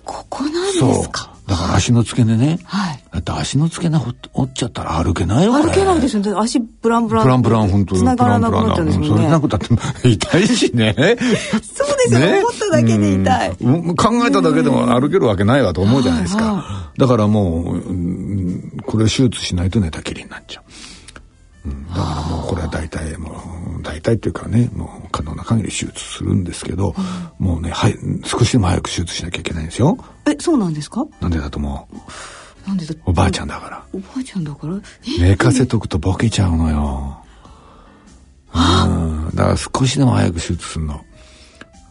ここなんですか？だから足の付け根ね、はい、だって足の付け根折っちゃったら歩けないよ歩けないですよね。足ブランブランブランブラン本当繋がらなくなっちゃうんですもんね。それなくたって。(laughs) 痛いしね。そうですよ、ね、思っただけで痛い、うん、考えただけでも歩けるわけないわと思うじゃないですか、だからもう、うん、これ手術しないと寝たきりになっちゃううん、だからもうこれは大体もう大体っていうかねもう可能な限り手術するんですけど、うん、もうねはい少しでも早く手術しなきゃいけないんですよ。えそうなんですか？なんでだと思う？なんでだ？おばあちゃんだから。おばあちゃんだから？寝かせとくとボケちゃうのよ。うん。だから少しでも早く手術するの。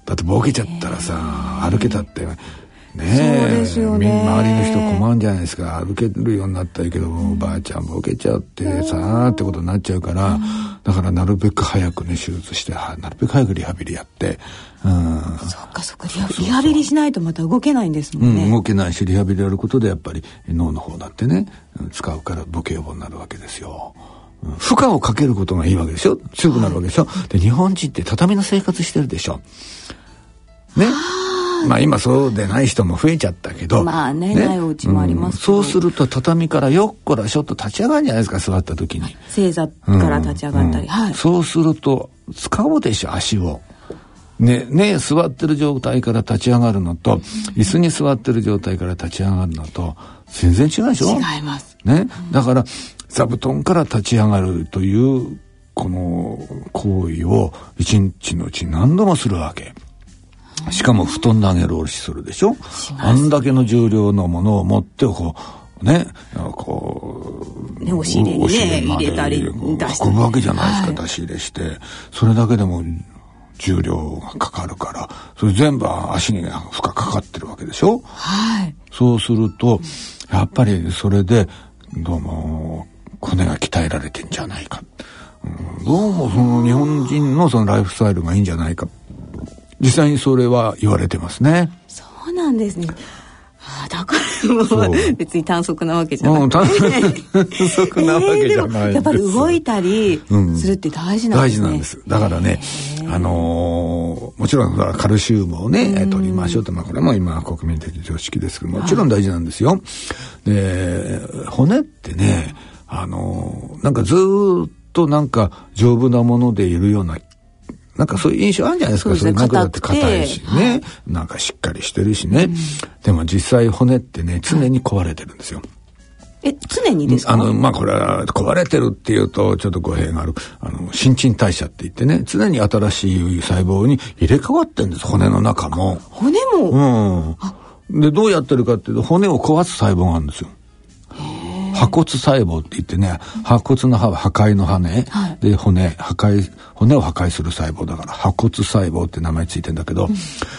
だってボケちゃったらさ歩けたってねそうですよね。周りの人困るんじゃないですか。歩けるようになったけど、おばあちゃんボケちゃうってさーってことになっちゃうから、だからなるべく早くね手術してなるべく早くリハビリやってうん。そっかそっかリハビリしないとまた動けないんですもんね、うん、動けないしリハビリやることでやっぱり脳の方だってね使うからボケ予防になるわけですよ。負荷をかけることがいいわけでしょ強くなるわけでしょ、はい、で日本人って畳の生活してるでしょ。ねまあ今そうでない人も増えちゃったけど。まあね、ねないお家もあります、うん、そうすると畳からよっこらしょっと立ち上がるんじゃないですか、座った時に。正座から立ち上がったり。うんはい。そうすると、使うでしょ、足を。ね、ね、座ってる状態から立ち上がるのと、椅子に座ってる状態から立ち上がるのと、全然違うでしょ？違います。ね。だから、座布団から立ち上がるという、この行為を一日のうち何度もするわけ。しかも布団投げるおろしするでしょ？あんだけの重量のものを持ってこうねこう、ね、押し入れにね入れたり出して、運ぶわけじゃないですか、はい、出し入れして。それだけでも重量がかかるからそれ全部足に負荷かかってるわけでしょ？はい。そうするとやっぱりそれでどうも骨が鍛えられてんじゃないか、うん、どうもその日本人のそのライフスタイルがいいんじゃないか実際にそれは言われてますね。そうなんですね。あだからもう別に短足なわけじゃない。短足なわけじゃない、えー、やっぱり動いたりするって大事なんですね。大事なんです。だからね、あのー、もちろんカルシウムをね、取りましょうと、まあこれも今国民的常識ですけど、もちろん大事なんですよ。で、骨ってね、あのー、なんかずっとなんか丈夫なものでいるようななんかそういう印象あるんじゃないですか。そういうだって硬いしね、はい、なんかしっかりしてるしね、うん、でも実際骨ってね、常に壊れてるんですよ。え、常にですか？あの、まあ、これは壊れてるっていうと、ちょっと語弊がある。あの、新陳代謝って言ってね、常に新しい細胞に入れ替わってるんです、骨の中も。骨も？うん。で、どうやってるかっていうと、骨を壊す細胞があるんですよ。破骨細胞って言ってね、破骨の歯は破壊の歯ね、はい、で、骨、破壊、骨を破壊する細胞だから、破骨細胞って名前ついてんだけど、うん、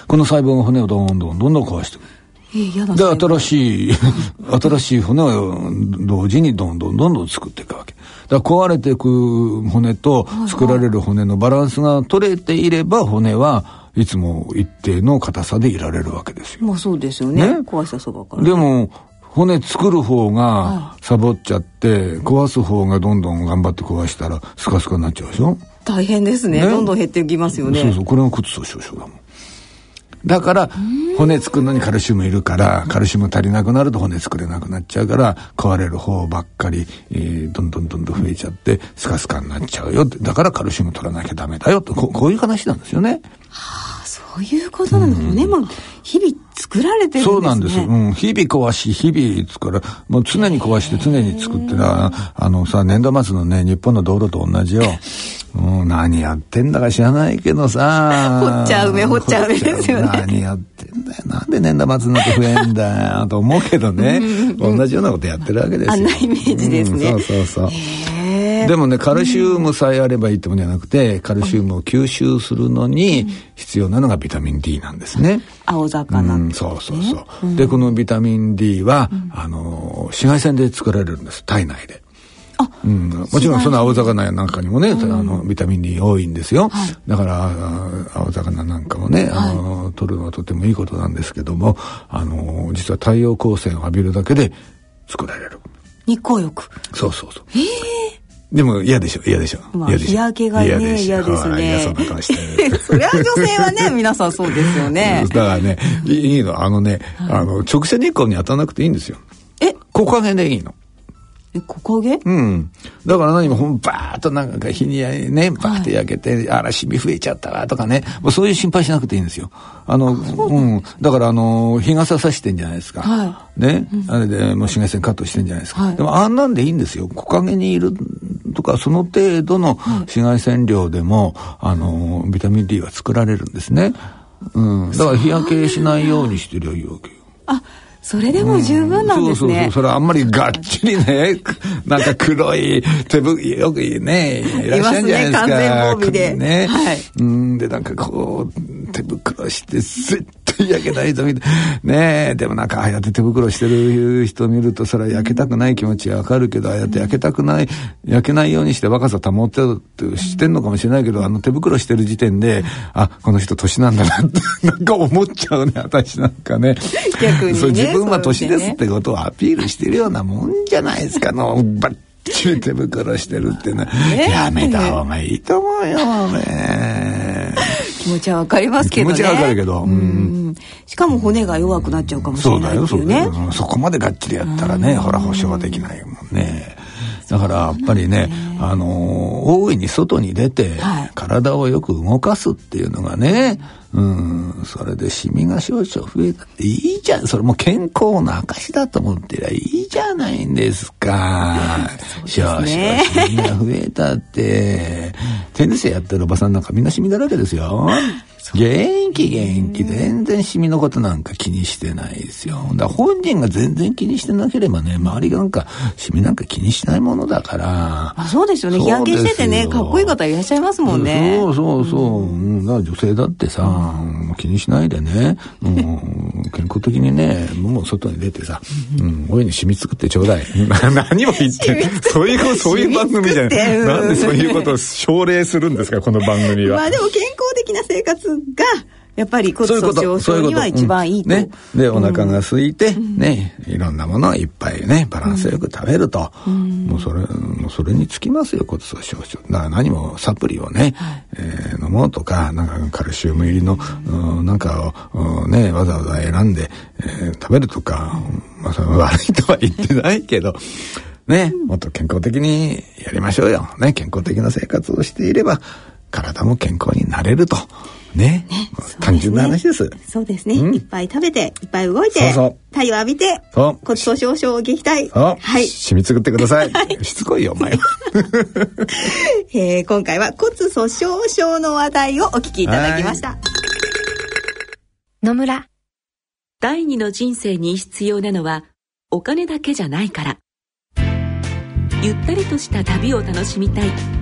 この細胞が骨をどんどんどんどん壊してくる。で、新しい、(laughs) 新しい骨を同時にどんどんどんどん作っていくわけ。だから壊れていく骨と作られる骨のバランスが取れていれば骨はいつも一定の硬さでいられるわけですよ。まあそうですよね。ね壊したそばから。でも、骨作る方がサボっちゃって、壊す方がどんどん頑張って壊したらスカスカになっちゃうでしょ？大変ですね、ね、どんどん減っていきますよね。そうそう。これが骨粗しょう症だもん。だから骨作るのにカルシウムいるからカルシウム足りなくなると骨作れなくなっちゃうから壊れる方ばっかり、えー、どんどんどんどん増えちゃってスカスカになっちゃうよだからカルシウム取らなきゃダメだよとここういう話なんですよね。はあそういうことなの、骨も日々作られてるんですね。そうなんです。うん。日々壊し、日々作る。もう常に壊して常に作ってな、あのさ、年度末のね、日本の道路と同じよ。うん、何やってんだか知らないけどさ。掘っちゃうめ、掘っちゃうめですよね。何やってんだよ。なんで年度末になって増えんだよ。と思うけどね。同じようなことやってるわけですよ。あんなイメージですね。うん、そうそうそう。へでもねカルシウムさえあればいいってもんじゃなくて、カルシウムを吸収するのに必要なのがビタミン D なんですね。青魚、うん、そうそうそう。でこのビタミン D は、あの紫外線で作られるんです体内で。うん、もちろんその青魚なんかにもね、うん、あのビタミン D 多いんですよ、はい、だから青魚なんかもね、あの、はい、取るのはとてもいいことなんですけどもあの実は太陽光線を浴びるだけで作られる。日光浴。そうそうそう。ええー、でも嫌でしょ？嫌でしょ、まあ、日焼けがね嫌ですね。嫌そうな顔して。(laughs) そりゃ女性はね (laughs) 皆さんそうですよね。だからねいいの。あのね、はい、あの直射日光に当たらなくていいんですよ。え？木陰でいいのえ、木陰？うん。だから何も、ほん、ばーっとなんか日にね、バーって焼けて、はい、あら、シミ増えちゃったわ、とかね。もうそういう心配しなくていいんですよ。あの、うん。だから、あの、日傘さしてんじゃないですか。はい。ね。うん、あれで、もう紫外線カットしてんじゃないですか。はい、でも、あんなんでいいんですよ。木陰にいるとか、その程度の紫外線量でも、あの、ビタミン D は作られるんですね。うん。だから日焼けしないようにしてりゃいいわけよ。あ、それでも十分なんですね。うん、そうそうそう。それあんまりがっちりね、(laughs) なんか黒い手ぶ、よくね、いらっしゃるんじゃないですか。ね、完全で。ね。はい。うん、で、なんかこう、手袋して、絶対焼けないぞ、みたいな。ねえ、でもなんか、ああやって手袋してる人見ると、それは焼けたくない気持ちはわかるけど、ああやって焼けたくない、焼けないようにして若さ保ってるってしてんのかもしれないけど、あの手袋してる時点で、あ、この人年なんだなって、なんか思っちゃうね、私なんかね。逆にね。分は年ですってことをアピールしてるようなもんじゃないですか。のバッチリ手袋してるってのは、やめた方がいいと思うよね気持ちはわかりますけどね。気持ちはわかるけど、うん、しかも骨が弱くなっちゃうかもしれないっていうね。そこまでがっちりやったらねほら保証はできないもんねだからやっぱりね、あの大いに外に出て、体をよく動かすっていうのがね、うん、それでシミが少々増えたっていいじゃん。それも健康の証だと思ってりゃいいじゃないんですか。(laughs) 少々シミが増えたって。(laughs) テニスやってるおばさんなんかみんなシミだらけですよ。(laughs) 元気元気全然シミのことなんか気にしてないですよ。だ本人が全然気にしてなければね、周りがなんかシミなんか気にしないものだから。あそうですよね。日焼けしててね、かっこいい方いらっしゃいますもんね。そうそうそう。うん、だ女性だってさ、うん、気にしないでね、うん、健康的にね、もう外に出てさ、うん、親にシミ作ってちょうだい。(laughs) 何も言って、そういう、そういう番組じゃない。なんでそういうことを奨励するんですか、この番組は。まあでも健康的な生活がやっぱり骨粗しょう症には一番いいと。ね。で、お腹が空いて、ね、いろんなものをいっぱいね、バランスよく食べると、もうそれ、もうそれにつきますよ、骨粗しょう症。だから何もサプリをね、え飲もうとか、なんかカルシウム入りの、なんかを、ね、わざわざ選んで、え食べるとか、まあ、それは悪いとは言ってないけど、ね、もっと健康的にやりましょうよ。ね、健康的な生活をしていれば、体も健康になれると。ね。ね単純な話です。そうですね。いっぱい食べて、いっぱい動いて、そうそう太陽浴びて、そう骨粗しょう症を撃退。はい。染みつくってください。しつこいよ、お前は。(laughs) えー、今回は骨粗しょう症の話題をお聞きいただきました。野村。第二の人生に必要なのは、お金だけじゃないから。ゆったりとした旅を楽しみたい。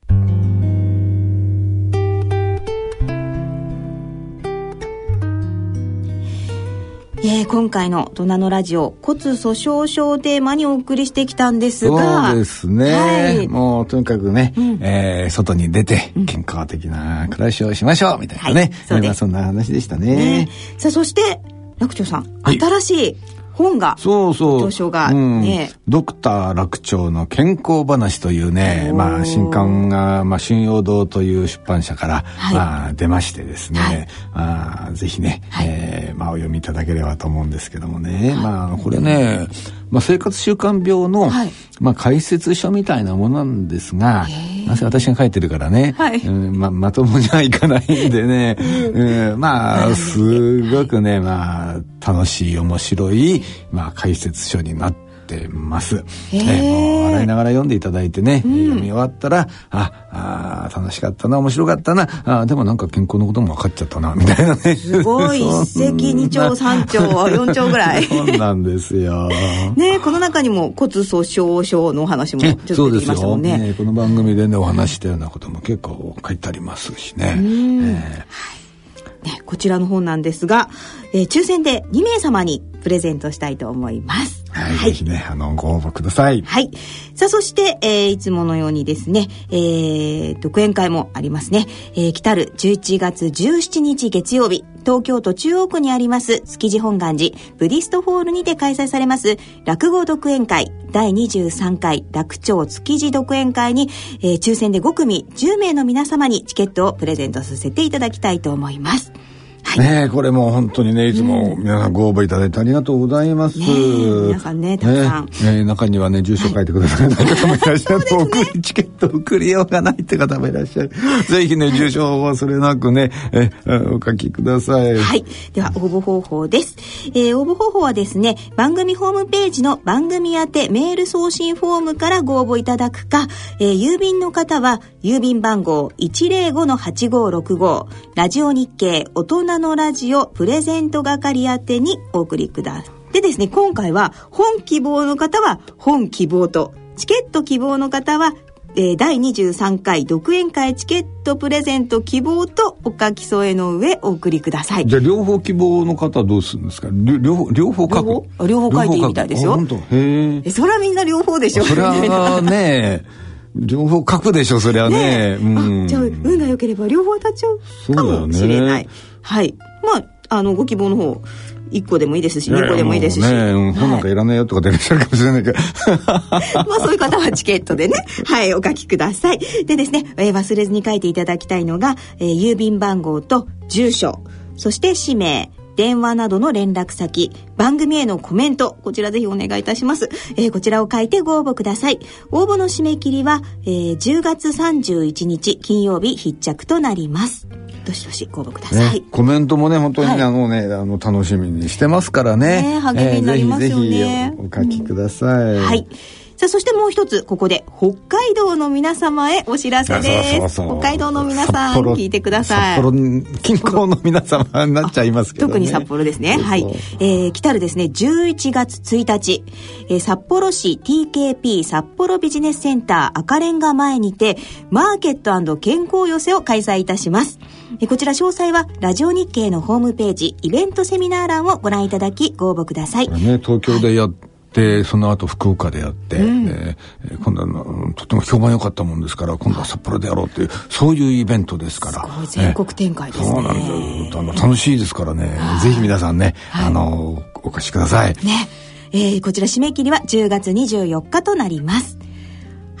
えー、今回の大人のラジオ骨粗しょう症をテーマにお送りしてきたんですがそうですね、はい、もうとにかくね、うん、えー、外に出て健康的な暮らしをしましょうみたいなね、はい、そまあ、そんな話でしたね、ね、さあそして楽長さん、はい、新しい本がそうそう。著書がね、うん、ドクター楽長の健康話というねまあ新刊が、まあ、春陽堂という出版社から、はい、まあ、出ましてですね、はい、まあ、ぜひね、はい、えー、まあ、お読みいただければと思うんですけどもね、まあこれね、まあ、生活習慣病の、はい、まあ、解説書みたいなものなんですが、なぜ私が書いてるからね、はい。うん、ままともにはいかないんでね、うん、まあ、すごくね、まあ、楽しい、面白い、まあ、解説書になっててます。えー、もう笑いながら読んでいただいてね、うん、読み終わったら、あ、あ楽しかったな、面白かったな、あでもなんか健康のことも分かっちゃったな、みたいなね。すごい、(laughs) 一石二鳥、三鳥、四鳥ぐらい。(laughs) そうなんですよ。ねこの中にも骨粗しょう症のお話もちょっと出てきましたもんね。ねこの番組でね、お話したようなことも結構書いてありますしね。えー、はいね、こちらの本なんですが、えー、抽選で2名様にプレゼントしたいと思います。はい、はい、ぜひね、あの、ご応募ください。はい。さあ、そして、えー、いつものようにですね、えー、独演会もありますね。えー、来たる11月17日月曜日、東京都中央区にあります築地本願寺ブディストホールにて開催されます落語独演会第23回楽町築地独演会に、えー、抽選で5組10名の皆様にチケットをプレゼントさせていただきたいと思います。はい、ねこれも本当にねいつも皆さんご応募いただいてありがとうございます、ね、皆さんねたくさん、ねね、中にはね住所書いてください。方もい。らっしゃる、はい、(laughs) 送りチケット送りようがないって方もいらっしゃる。(laughs) ぜひね住所を忘れなくねえお書きください。はい。では応募方法です、えー、応募方法はですね番組ホームページの番組宛てメール送信フォームからご応募いただくか、えー、郵便の方は郵便番号105-8565ラジオ日経大人のラジオプレゼント係宛てにお送りください。でですね、今回は本希望の方は本希望と、チケット希望の方はえー、第23回独演会チケットプレゼント希望とお書き添えの上お送りください。じゃあ両方希望の方はどうするんですか？両方両方書く？両方書いていいみたいですよ。へえそれはみんな両方でしょ。それはね両方書くでしょそりゃね。ね、うん、じゃあ運が良ければ両方当たっちゃうかもしれない、ね、はい。まああのご希望の方1個でもいいですし2個でもいいですし、ね、うん、本なんかいらないよとか出てきちゃうかもしれないけど。(laughs) まあそういう方はチケットでね。はいお書きください。でですね、えー、忘れずに書いていただきたいのが、えー、郵便番号と住所。そして氏名電話などの連絡先、番組へのコメント、こちらぜひお願いいたします。えー、こちらを書いてご応募ください。応募の締め切りは、えー、10月31日金曜日必着となります。どしどしご応募ください、ね、コメントもね本当に、はい、あのねあの楽しみにしてますからね。ね励みになりますよね、えー、ぜひぜひお書きください、うん、はいさあ、そしてもう一つ、ここで、北海道の皆様へお知らせです。北海道の皆さん、聞いてください。札幌近郊の皆様になっちゃいますけど、ね、特に札幌ですね。はい。えー、来たるですね、11月1日、えー、札幌市 TKP 札幌ビジネスセンター赤レンガ前にて、マーケット健康寄せを開催いたします。えー、こちら詳細は、ラジオ日経のホームページ、イベントセミナー欄をご覧いただき、ご応募ください。ね、東京でや、はいでその後福岡でやって、うん、えー、今度はとても評判良かったもんですから今度は札幌でやろうっていうそういうイベントですから。全国展開ですね、そうなんですあの楽しいですからね。ぜひ皆さんね、はい、あのお越しください。ね。えー、こちら締め切りは10月24日となります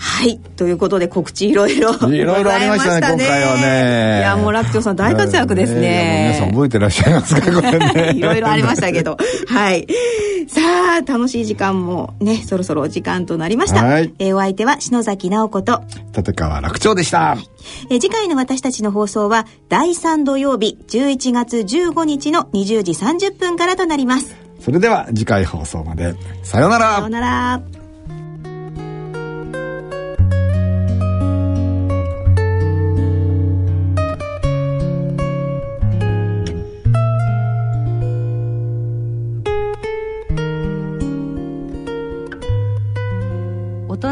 はい。ということで告知いろいろ。いろいろありましたね、今回はね。いや、もう楽長さん大活躍ですね。皆さん覚えてらっしゃいますか、これね。(laughs) いろいろありましたけど。はい。さあ、楽しい時間もね、そろそろお時間となりました。はい。えー、お相手は篠崎直子と、立川楽長でした。えー、次回の私たちの放送は、第3土曜日、11月15日の20時30分からとなります。それでは次回放送まで。さようなら。さようなら。